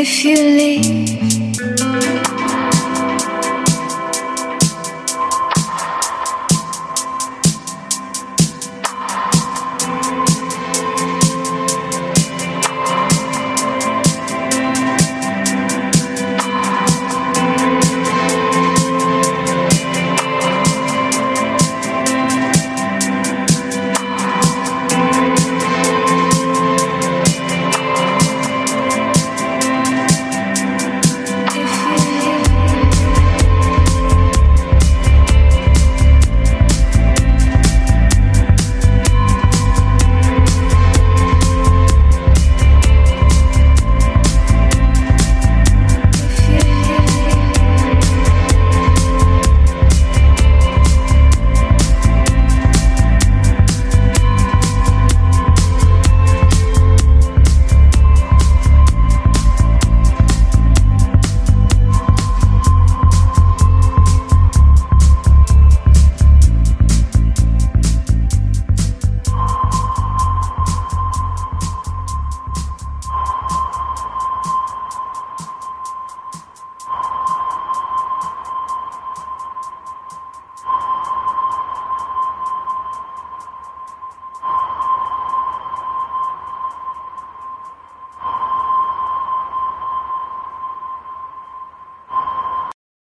if you leave.